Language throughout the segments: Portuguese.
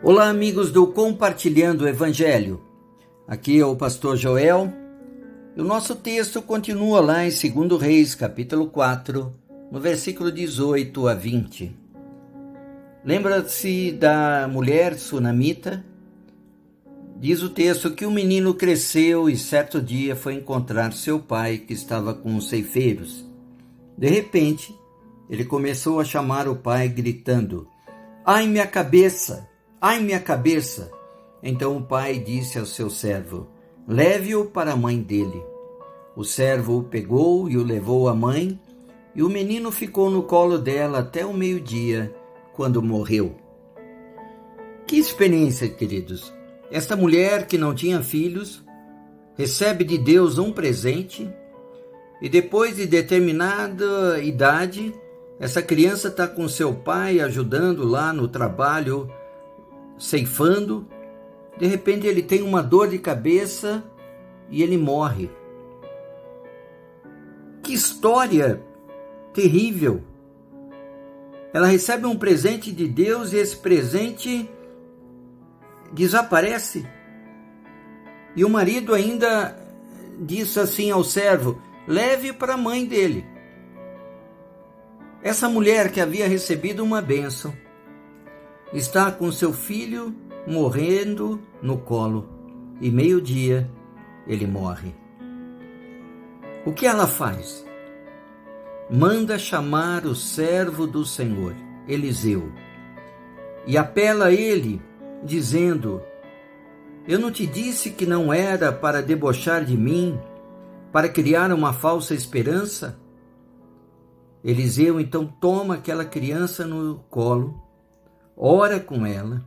Olá, amigos do Compartilhando o Evangelho. Aqui é o pastor Joel. E o nosso texto continua lá em 2 Reis, capítulo 4, no versículo 18 a 20. Lembra-se da mulher sunamita? Diz o texto que o menino cresceu e certo dia foi encontrar seu pai que estava com os ceifeiros. De repente, ele começou a chamar o pai, gritando: Ai, minha cabeça! Ai, minha cabeça! Então o pai disse ao seu servo: Leve-o para a mãe dele. O servo o pegou e o levou à mãe, e o menino ficou no colo dela até o meio-dia, quando morreu. Que experiência, queridos! Esta mulher que não tinha filhos recebe de Deus um presente e depois de determinada idade, essa criança está com seu pai ajudando lá no trabalho ceifando, de repente ele tem uma dor de cabeça e ele morre. Que história terrível! Ela recebe um presente de Deus e esse presente desaparece. E o marido ainda disse assim ao servo: leve para a mãe dele. Essa mulher que havia recebido uma bênção está com seu filho morrendo no colo e meio-dia ele morre. O que ela faz? Manda chamar o servo do Senhor, Eliseu, e apela a ele, dizendo: Eu não te disse que não era para debochar de mim, para criar uma falsa esperança? Eliseu então toma aquela criança no colo ora com ela.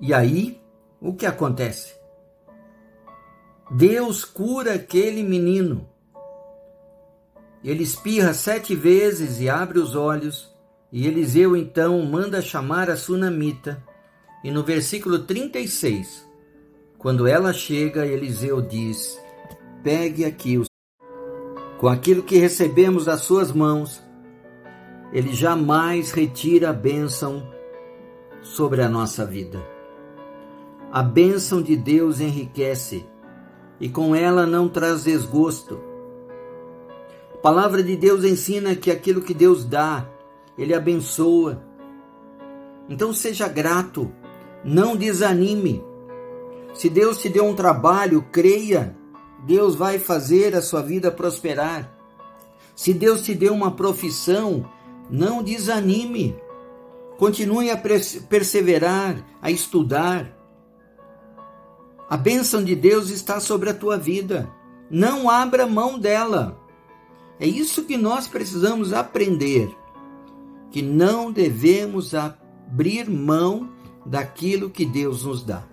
E aí, o que acontece? Deus cura aquele menino. Ele espirra sete vezes e abre os olhos, e Eliseu então manda chamar a sunamita. E no versículo 36, quando ela chega, Eliseu diz: Pegue aqui os com aquilo que recebemos das suas mãos ele jamais retira a bênção sobre a nossa vida. A bênção de Deus enriquece e com ela não traz desgosto. A palavra de Deus ensina que aquilo que Deus dá, Ele abençoa. Então seja grato, não desanime. Se Deus te deu um trabalho, creia, Deus vai fazer a sua vida prosperar. Se Deus te deu uma profissão, não desanime. Continue a perseverar, a estudar. A bênção de Deus está sobre a tua vida. Não abra mão dela. É isso que nós precisamos aprender. Que não devemos abrir mão daquilo que Deus nos dá.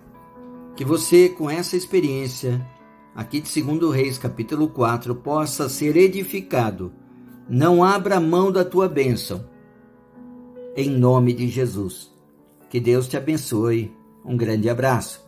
Que você, com essa experiência, aqui de 2 Reis, capítulo 4, possa ser edificado não abra mão da tua bênção. Em nome de Jesus. Que Deus te abençoe. Um grande abraço.